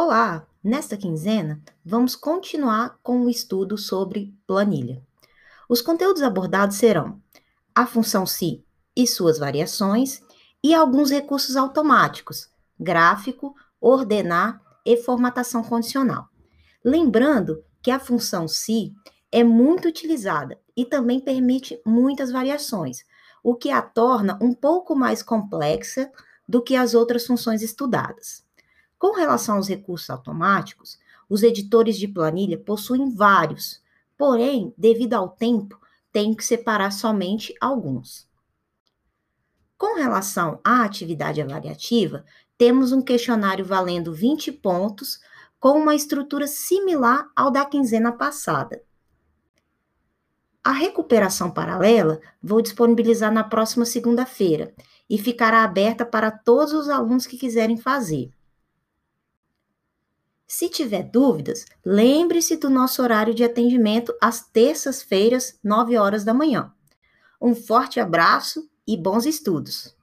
Olá! Nesta quinzena, vamos continuar com o estudo sobre planilha. Os conteúdos abordados serão a função si e suas variações e alguns recursos automáticos, gráfico, ordenar e formatação condicional. Lembrando que a função si é muito utilizada e também permite muitas variações, o que a torna um pouco mais complexa do que as outras funções estudadas. Com relação aos recursos automáticos, os editores de planilha possuem vários, porém, devido ao tempo, tenho que separar somente alguns. Com relação à atividade avaliativa, temos um questionário valendo 20 pontos, com uma estrutura similar ao da quinzena passada. A recuperação paralela vou disponibilizar na próxima segunda-feira e ficará aberta para todos os alunos que quiserem fazer. Se tiver dúvidas, lembre-se do nosso horário de atendimento às terças-feiras, 9 horas da manhã. Um forte abraço e bons estudos!